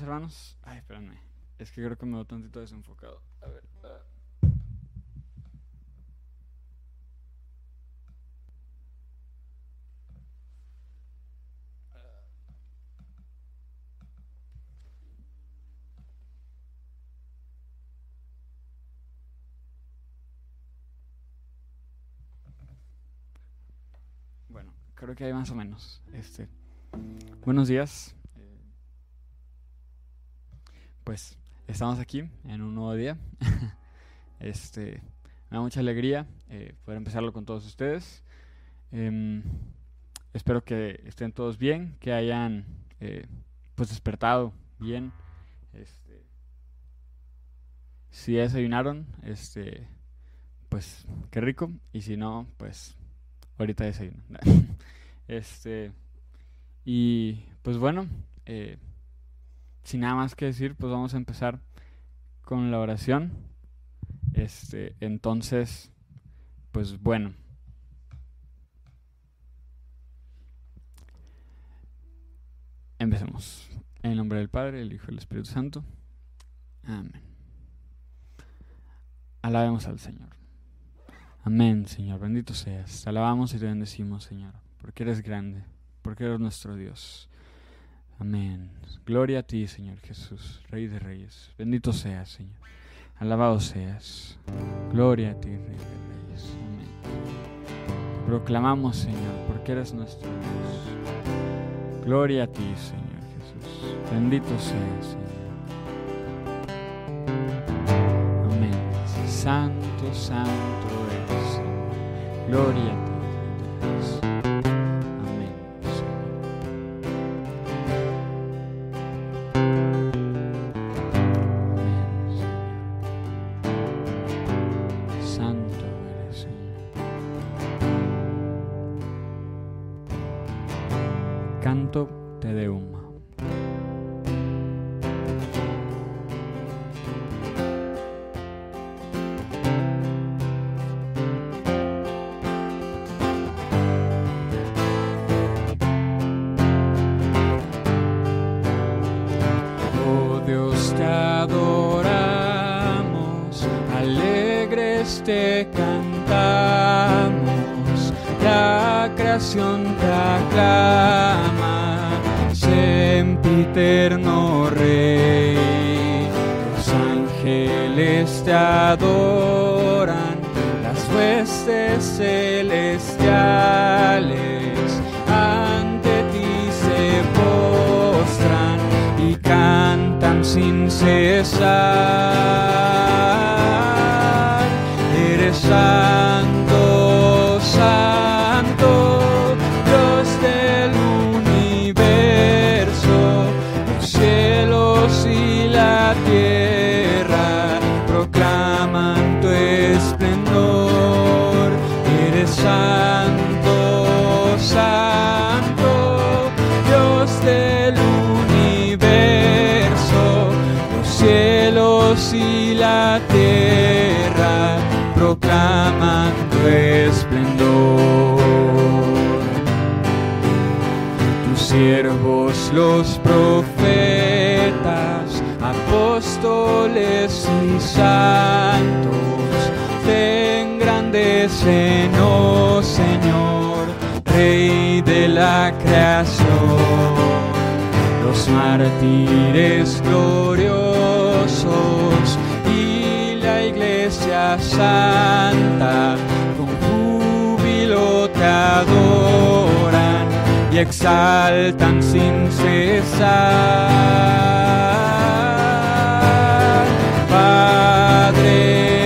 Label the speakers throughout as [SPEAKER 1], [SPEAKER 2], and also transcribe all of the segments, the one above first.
[SPEAKER 1] Hermanos. Ay, espérenme. Es que creo que me veo tantito desenfocado. A ver. ah. Bueno, creo que hay más o menos. Este, buenos días. Pues estamos aquí en un nuevo día. Este, me da mucha alegría eh, poder empezarlo con todos ustedes. Em, espero que estén todos bien, que hayan eh, pues despertado bien. Este, si desayunaron, este, pues qué rico. Y si no, pues ahorita desayuno. Este, y pues bueno, eh, sin nada más que decir, pues vamos a empezar con la oración. Este, entonces, pues bueno. Empecemos. En el nombre del Padre, el Hijo y el Espíritu Santo. Amén. Alabemos al Señor. Amén, Señor. Bendito seas. Te alabamos y te bendecimos, Señor, porque eres grande, porque eres nuestro Dios. Amén. Gloria a ti, Señor Jesús, Rey de Reyes. Bendito seas, Señor. Alabado seas. Gloria a ti, Rey de Reyes. Amén. Proclamamos, Señor, porque eres nuestro Dios. Gloria a ti, Señor Jesús. Bendito seas, Señor. Amén. Santo, santo eres, Señor. Gloria a ti, Canto Te Deum. Los profetas, apóstoles y santos, te engrandecen, oh Señor, Rey de la creación. Los mártires gloriosos y la iglesia santa con júbilo te exaltan sin cesar. Padre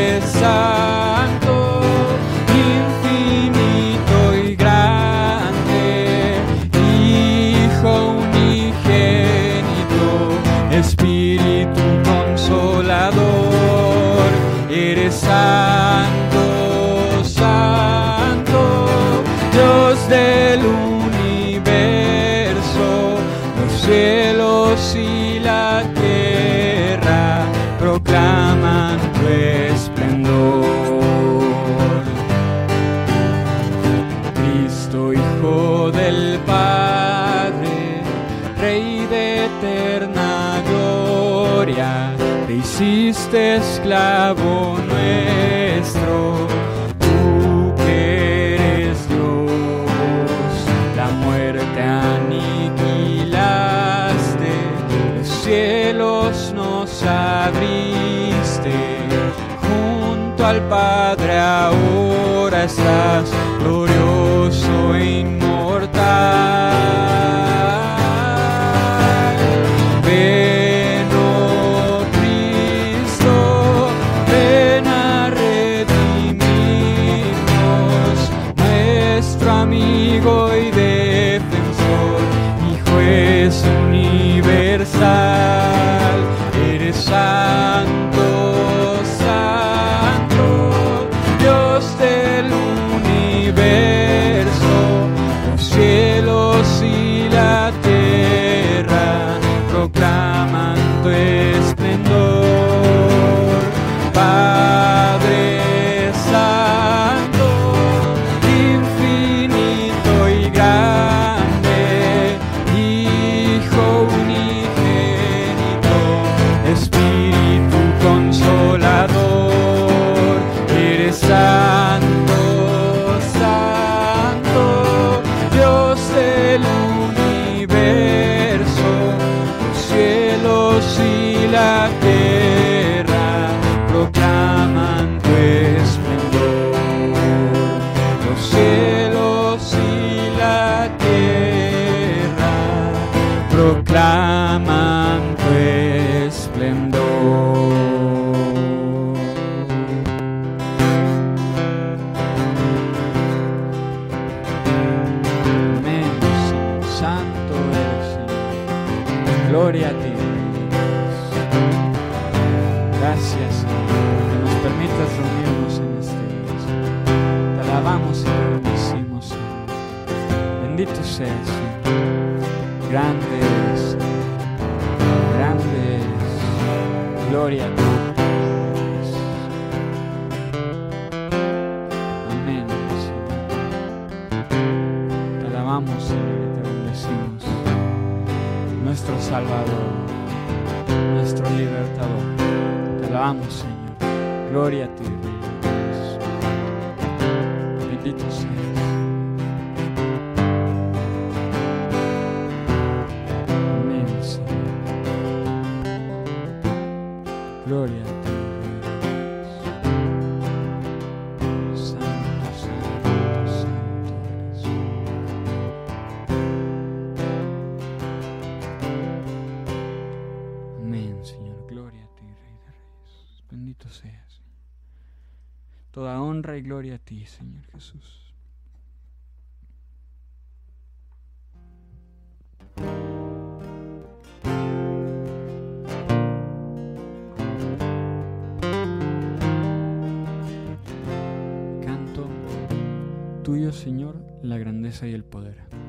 [SPEAKER 1] Padre, ahora estás glorioso. Toda honra y gloria a ti, Señor Jesús. Canto tuyo, Señor, la grandeza y el poder.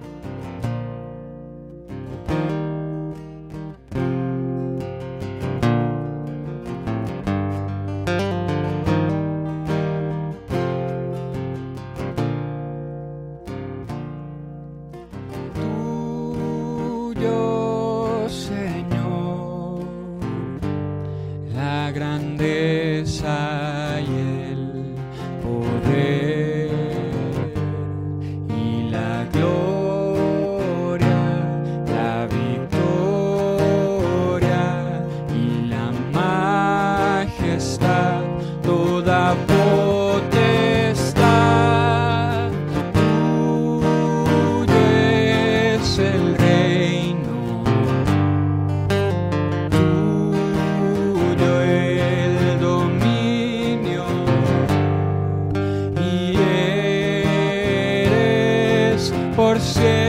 [SPEAKER 1] Yeah.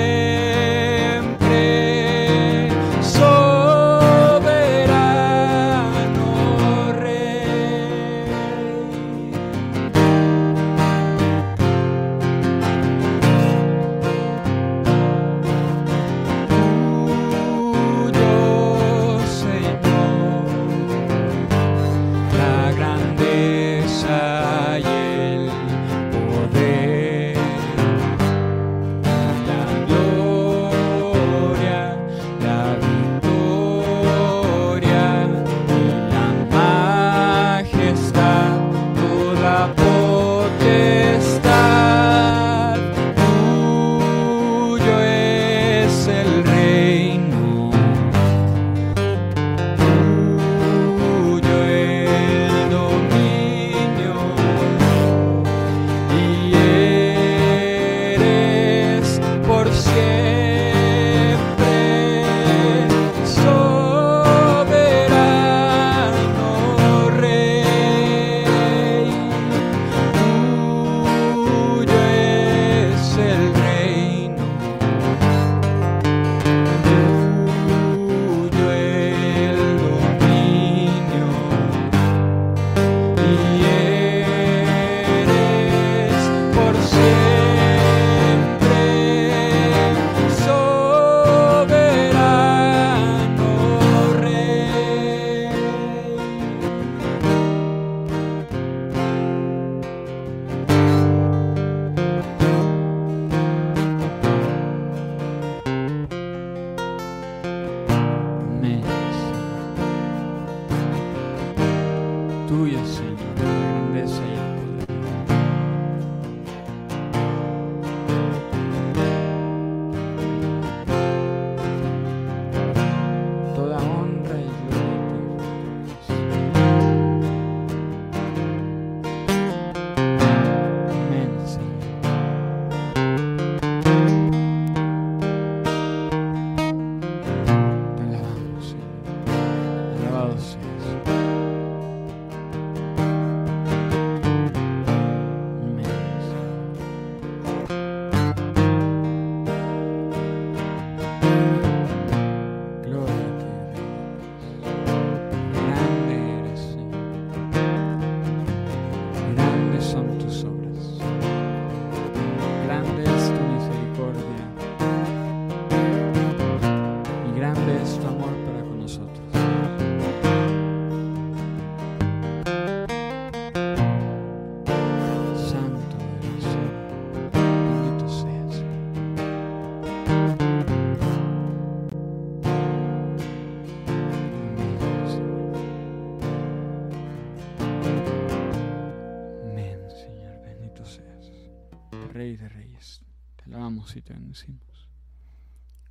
[SPEAKER 1] Te bendecimos.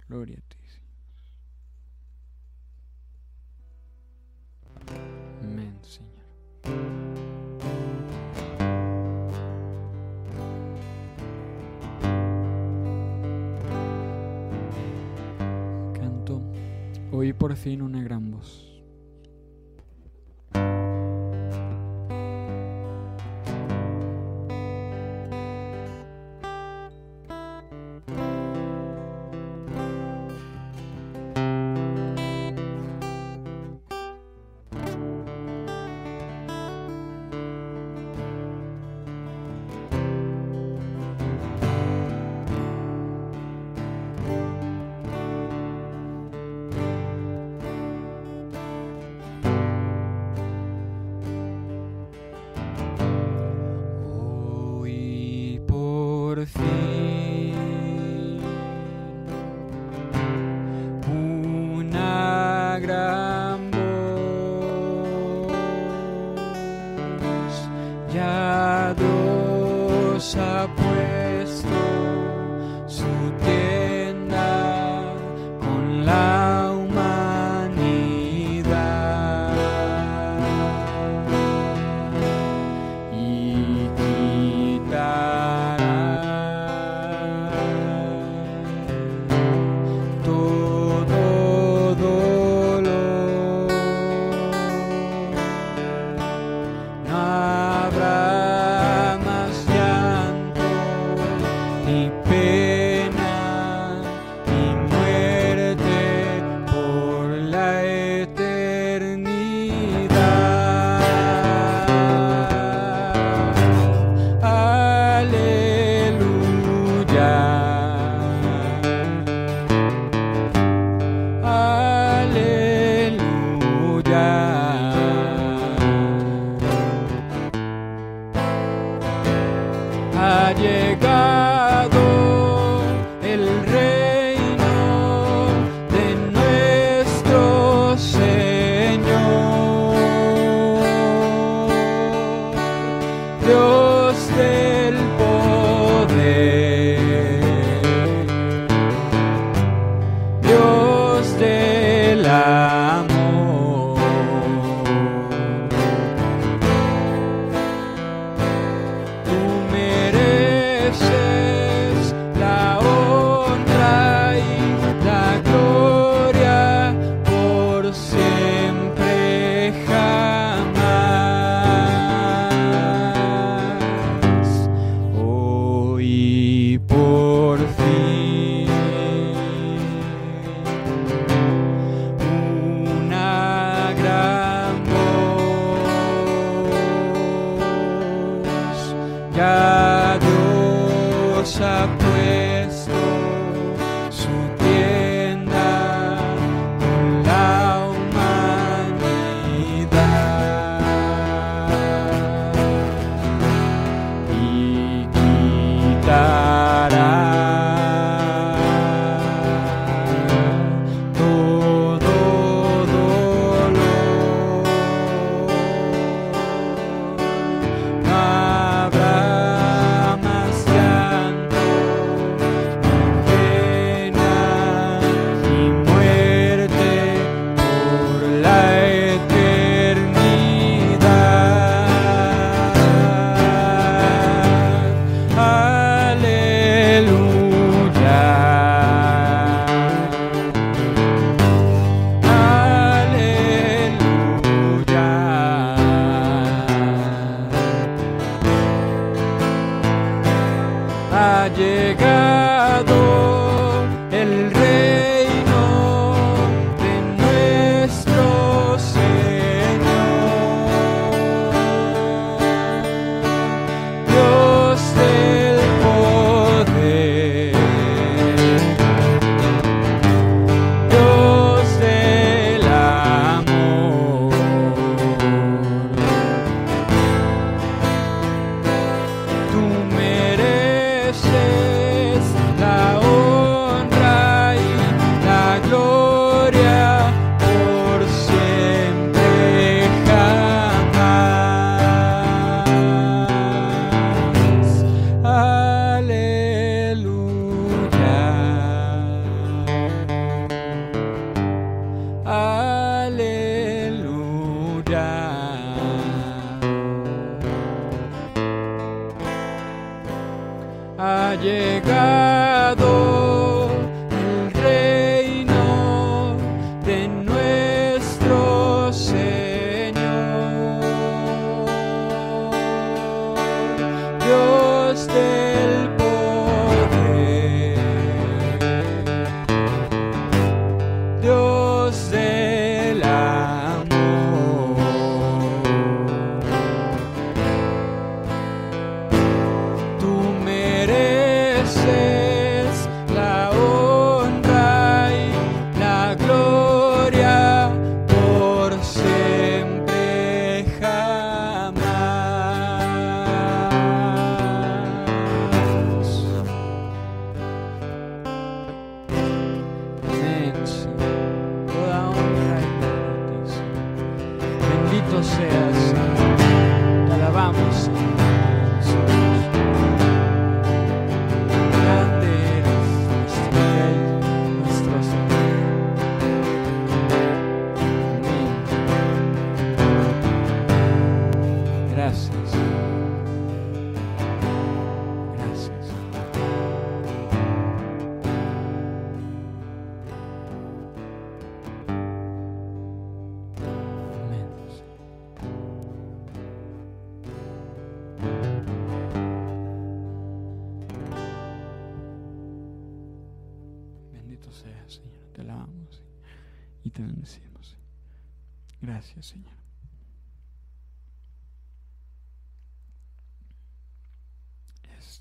[SPEAKER 1] Gloria a ti. Amén, Señor. Canto, oí por fin una gran voz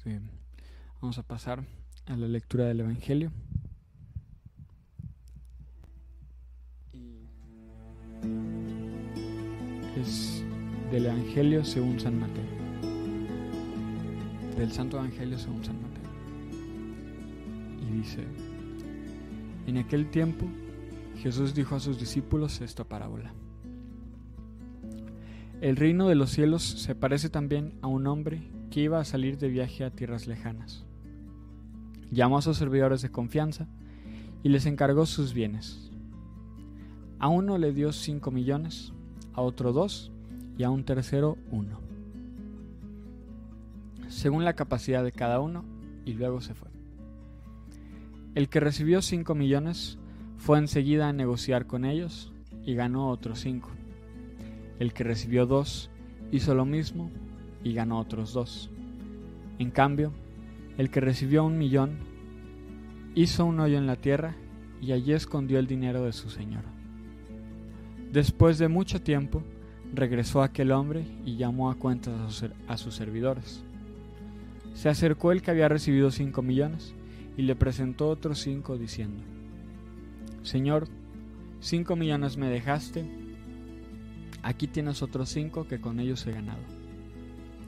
[SPEAKER 1] Este, vamos a pasar a la lectura del Evangelio. Es del Evangelio según San Mateo. Del Santo Evangelio según San Mateo. Y dice, en aquel tiempo Jesús dijo a sus discípulos esta parábola. El reino de los cielos se parece también a un hombre que iba a salir de viaje a tierras lejanas. Llamó a sus servidores de confianza y les encargó sus bienes. A uno le dio cinco millones, a otro dos y a un tercero uno, según la capacidad de cada uno, y luego se fue. El que recibió cinco millones fue enseguida a negociar con ellos y ganó otros cinco. El que recibió dos hizo lo mismo y ganó otros dos. En cambio, el que recibió un millón hizo un hoyo en la tierra y allí escondió el dinero de su señor. Después de mucho tiempo, regresó aquel hombre y llamó a cuentas a sus servidores. Se acercó el que había recibido cinco millones y le presentó otros cinco diciendo, Señor, cinco millones me dejaste, aquí tienes otros cinco que con ellos he ganado.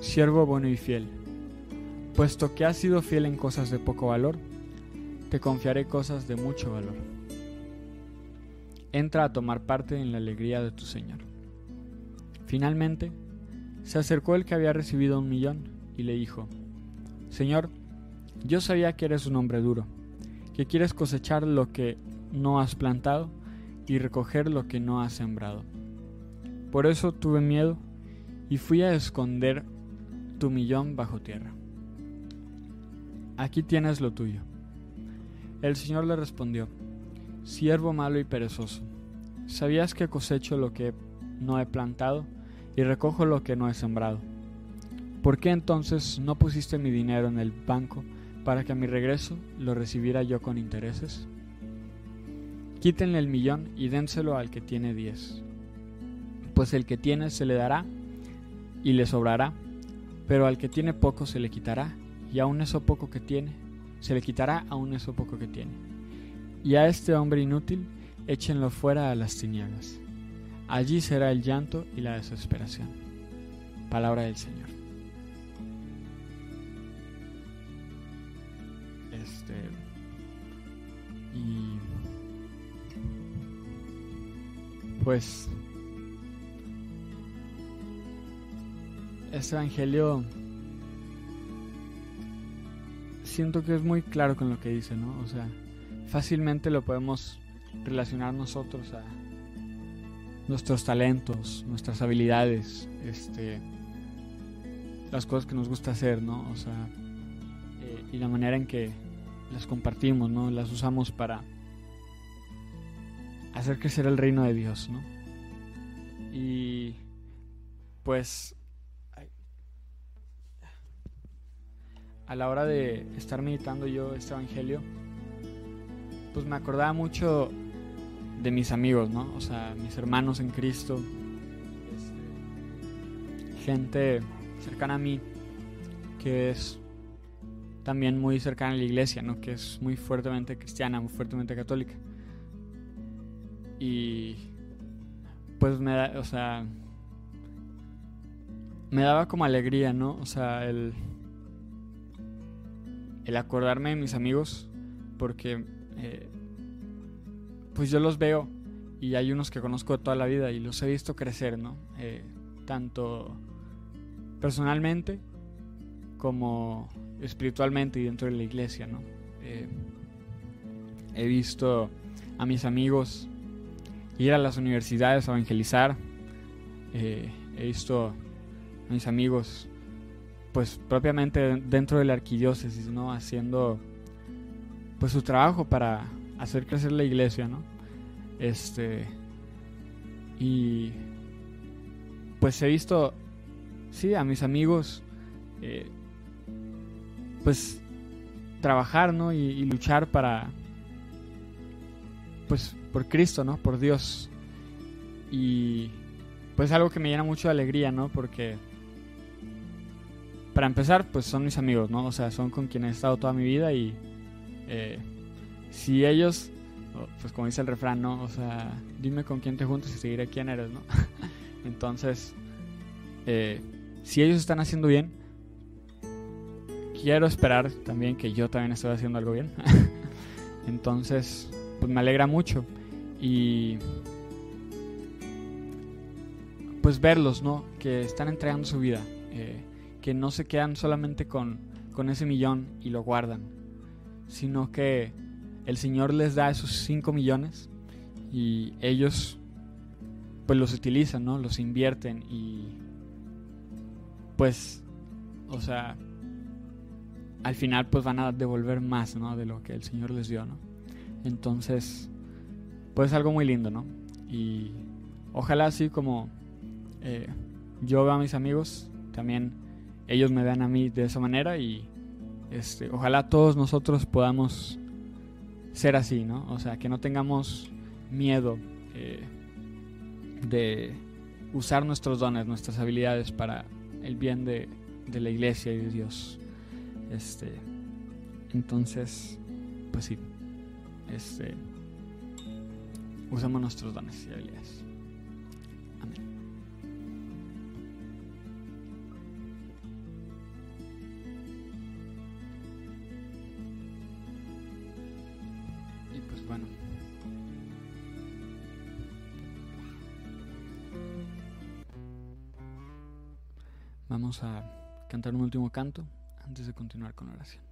[SPEAKER 1] siervo bueno y fiel, puesto que has sido fiel en cosas de poco valor, te confiaré cosas de mucho valor. Entra a tomar parte en la alegría de tu Señor. Finalmente, se acercó el que había recibido un millón y le dijo, Señor, yo sabía que eres un hombre duro, que quieres cosechar lo que no has plantado y recoger lo que no has sembrado. Por eso tuve miedo y fui a esconder tu millón bajo tierra. Aquí tienes lo tuyo. El Señor le respondió, Siervo malo y perezoso, ¿sabías que cosecho lo que no he plantado y recojo lo que no he sembrado? ¿Por qué entonces no pusiste mi dinero en el banco para que a mi regreso lo recibiera yo con intereses? Quítenle el millón y dénselo al que tiene diez, pues el que tiene se le dará y le sobrará pero al que tiene poco se le quitará, y aun eso poco que tiene, se le quitará aun eso poco que tiene. Y a este hombre inútil échenlo fuera a las tinieblas. Allí será el llanto y la desesperación. Palabra del Señor. Este. Y. Pues este evangelio siento que es muy claro con lo que dice, ¿no? O sea, fácilmente lo podemos relacionar nosotros a nuestros talentos, nuestras habilidades, este, las cosas que nos gusta hacer, ¿no? O sea, eh, y la manera en que las compartimos, ¿no? Las usamos para hacer crecer el reino de Dios, ¿no? Y pues a la hora de estar meditando yo este evangelio, pues me acordaba mucho de mis amigos, ¿no? O sea, mis hermanos en Cristo, este, gente cercana a mí que es también muy cercana a la iglesia, ¿no? Que es muy fuertemente cristiana, muy fuertemente católica. Y pues me da, o sea, me daba como alegría, ¿no? O sea, el el acordarme de mis amigos, porque eh, pues yo los veo y hay unos que conozco de toda la vida y los he visto crecer, ¿no? Eh, tanto personalmente como espiritualmente y dentro de la iglesia, ¿no? Eh, he visto a mis amigos ir a las universidades a evangelizar. He visto a mis amigos, pues propiamente dentro de la arquidiócesis, ¿no? Haciendo pues su trabajo para hacer crecer la iglesia, ¿no? Este y pues he visto, sí, a mis amigos, eh, pues trabajar, ¿no? Y, luchar para, pues, por Cristo, ¿no? Por Dios. Y pues algo que me llena mucho de alegría, ¿no? Porque para empezar, pues son mis amigos, ¿no? O sea, son con quienes he estado toda mi vida y eh, si ellos, pues como dice el refrán, ¿no? O sea, dime con quién te juntas y seguiré quién eres, ¿no? Entonces, eh, si ellos están haciendo bien, quiero esperar también que yo también estoy haciendo algo bien. Entonces, pues me alegra mucho. Y pues verlos, ¿no? Que están entregando su vida. Eh, que no se quedan solamente con, con ese millón y lo guardan. Sino que el Señor les da esos 5 millones y ellos pues los utilizan, ¿no? Los invierten y pues, o sea, al final pues van a devolver más, ¿no? De lo que el Señor les dio, ¿no? Entonces, pues es algo muy lindo, ¿no? Y ojalá así como eh, yo veo a mis amigos, también ellos me vean a mí de esa manera y este, ojalá todos nosotros podamos ser así, ¿no? O sea, que no tengamos miedo eh, de usar nuestros dones, nuestras habilidades para el bien de, de la iglesia y de Dios. Este, entonces, pues sí, este, usamos nuestros dones y habilidades. Vamos a cantar un último canto antes de continuar con la oración.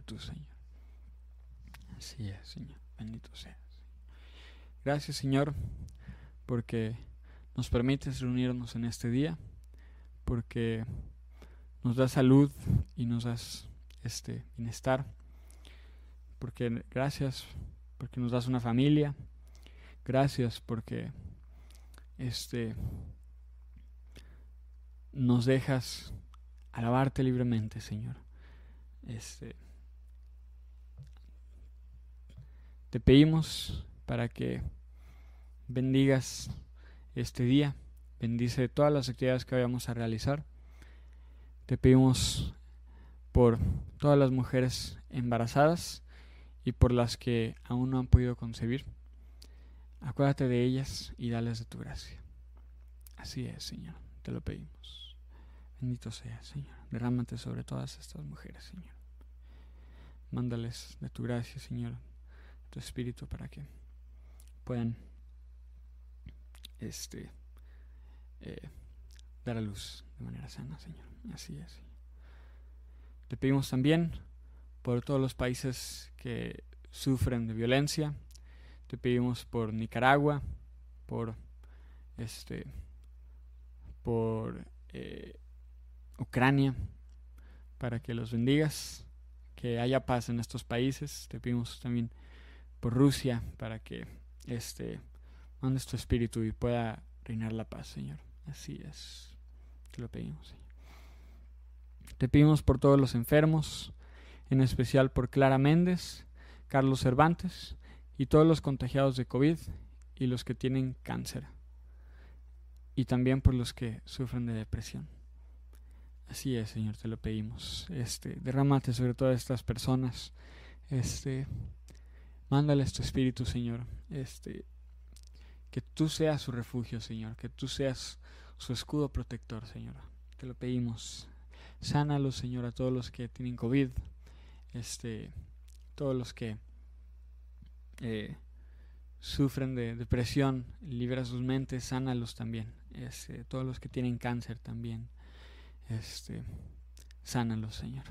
[SPEAKER 1] Solamente tú, Señor. Así es, Señor. Bendito seas. Gracias, Señor, porque nos permites reunirnos en este día, porque nos das salud y nos das este bienestar, porque gracias porque nos das una familia, gracias porque este nos dejas alabarte libremente, Señor. Este te pedimos para que bendigas este día, bendice todas las actividades que vayamos a realizar. Te pedimos por todas las mujeres embarazadas y por las que aún no han podido concebir. Acuérdate de ellas y dales de tu gracia. Así es, Señor, te lo pedimos. Bendito sea, Señor. Derrámate sobre todas estas mujeres, Señor. Mándales de tu gracia, Señor, tu espíritu para que puedan este eh, dar a luz de manera sana, Señor. Así es. Te pedimos también por todos los países que sufren de violencia. Te pedimos por Nicaragua, por este, por eh, Ucrania, para que los bendigas, que haya paz en estos países. Te pedimos también por Rusia, para que este mandes tu espíritu y pueda reinar la paz, Señor. Así es. Te lo pedimos, Señor. Te pedimos por todos los enfermos, en especial por Clara Méndez, Carlos Cervantes y todos los contagiados de COVID y los que tienen cáncer. Y también por los que sufren de depresión. Así es, Señor, te lo pedimos. Este, derrámate sobre todas estas personas. Este, mándales tu espíritu, Señor. Este, que tú seas su refugio, Señor, que tú seas su escudo protector, Señor. Te lo pedimos. Sánalos, Señor, a todos los que tienen COVID, este, todos los que eh, sufren de depresión, libera sus mentes, sánalos también. Este, todos los que tienen cáncer también, este, sánalos, Señor.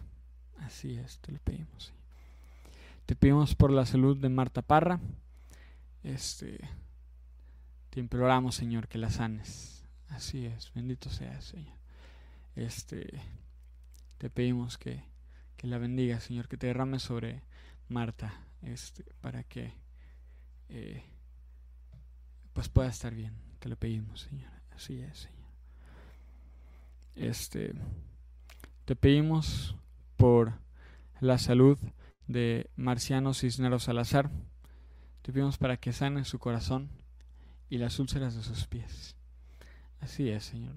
[SPEAKER 1] Así es, te lo pedimos. Señor. Te pedimos por la salud de Marta Parra. Este, te imploramos, Señor, que la sanes. Así es, bendito seas, Señor. Este, te pedimos que, que la bendiga, Señor, que te derrame sobre Marta, este, para que eh, pues pueda estar bien. Te lo pedimos, Señor. Así es, Señor. Este, te pedimos por la salud de Marciano Cisneros Salazar. Te pedimos para que sane su corazón y las úlceras de sus pies. Así es, Señor.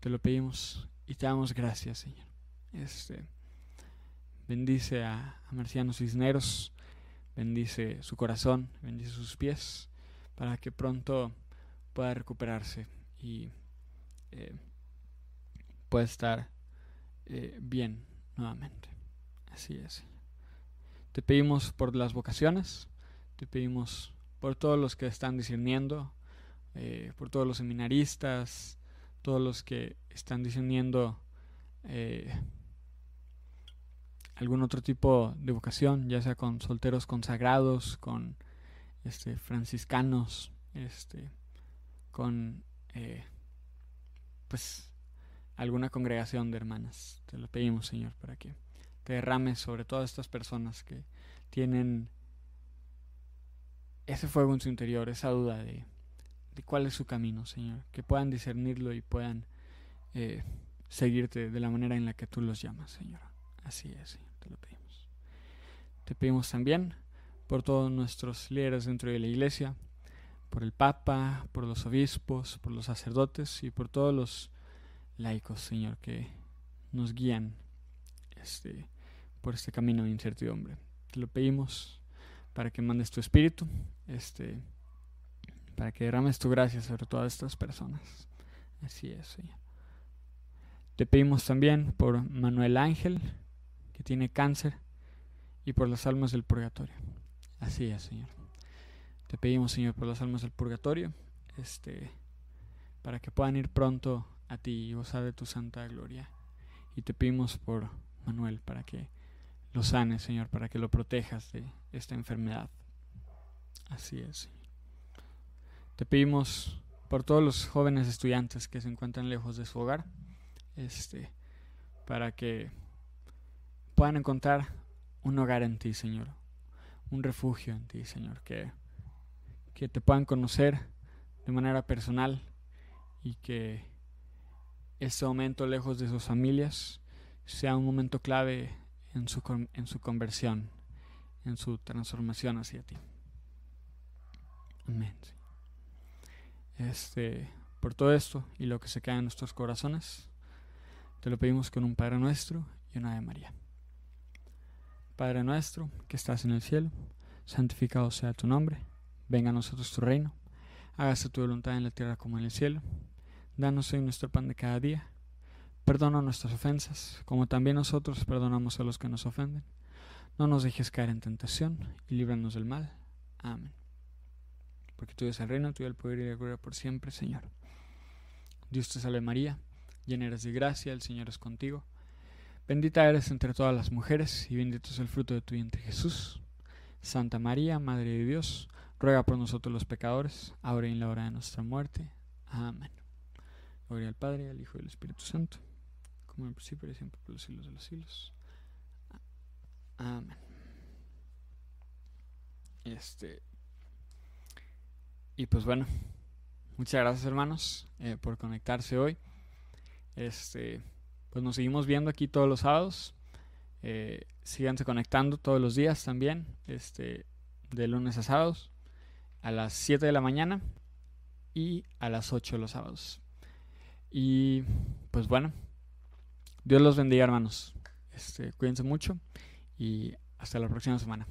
[SPEAKER 1] Te lo pedimos y te damos gracias, Señor. Este, bendice a, Marciano Cisneros, bendice su corazón, bendice sus pies, para que pronto pueda recuperarse y eh, pueda estar eh, bien nuevamente. Así es. Señor. Te pedimos por las vocaciones, te pedimos por todos los que están discerniendo, eh, por todos los seminaristas, todos los que están discerniendo eh, algún otro tipo de vocación, ya sea con solteros consagrados, con este, franciscanos, este, con eh, pues alguna congregación de hermanas. Te lo pedimos, Señor, para que te derrames sobre todas estas personas que tienen ese fuego en su interior, esa duda de, de cuál es su camino, Señor, que puedan discernirlo y puedan eh, seguirte de la manera en la que tú los llamas, Señor. Así es, Señor, te lo pedimos. Te pedimos también por todos nuestros líderes dentro de la iglesia, por el Papa, por los obispos, por los sacerdotes y por todos los laicos, Señor, que nos guían este, por este camino de incertidumbre. Te lo pedimos para que mandes tu espíritu, este, para que derrames tu gracia sobre todas estas personas. Así es, Señor. Te pedimos también por Manuel Ángel, que tiene cáncer, y por las almas del purgatorio. Así es, Señor. Te pedimos, Señor, por las almas del purgatorio, este, para que puedan ir pronto a ti y gozar de tu santa gloria. Y te pedimos por Manuel para que lo sanes, Señor, para que lo protejas de esta enfermedad. Así es. Te pedimos por todos los jóvenes estudiantes que se encuentran lejos de su hogar, este, para que puedan encontrar un hogar en ti, Señor, un refugio en ti, Señor, que, que te puedan conocer de manera personal y que este momento lejos de sus familias sea un momento clave en su, en su conversión, en su transformación hacia ti. Amén. Este, por todo esto y lo que se queda en nuestros corazones, te lo pedimos con un Padre nuestro y una de María. Padre nuestro, que estás en el cielo, santificado sea tu nombre, venga a nosotros tu reino, hágase tu voluntad en la tierra como en el cielo. Danos hoy nuestro pan de cada día. Perdona nuestras ofensas, como también nosotros perdonamos a los que nos ofenden. No nos dejes caer en tentación y líbranos del mal. Amén. Porque tú eres el reino, tuyo el poder y la gloria por siempre, Señor. Dios te salve María, llena eres de gracia, el Señor es contigo. Bendita eres entre todas las mujeres y bendito es el fruto de tu vientre Jesús. Santa María, Madre de Dios, ruega por nosotros los pecadores, ahora y en la hora de nuestra muerte. Amén. Gloria al Padre, al Hijo y al Espíritu Santo, como en principio siempre por los siglos de los siglos. Amén. Este. Y pues bueno, muchas gracias hermanos eh, por conectarse hoy. Este, pues nos seguimos viendo aquí todos los sábados. Eh, síganse conectando todos los días también, este, de lunes a sábados, a las 7 de la mañana y a las 8 los sábados. Y pues bueno, Dios los bendiga hermanos. Este, cuídense mucho y hasta la próxima semana.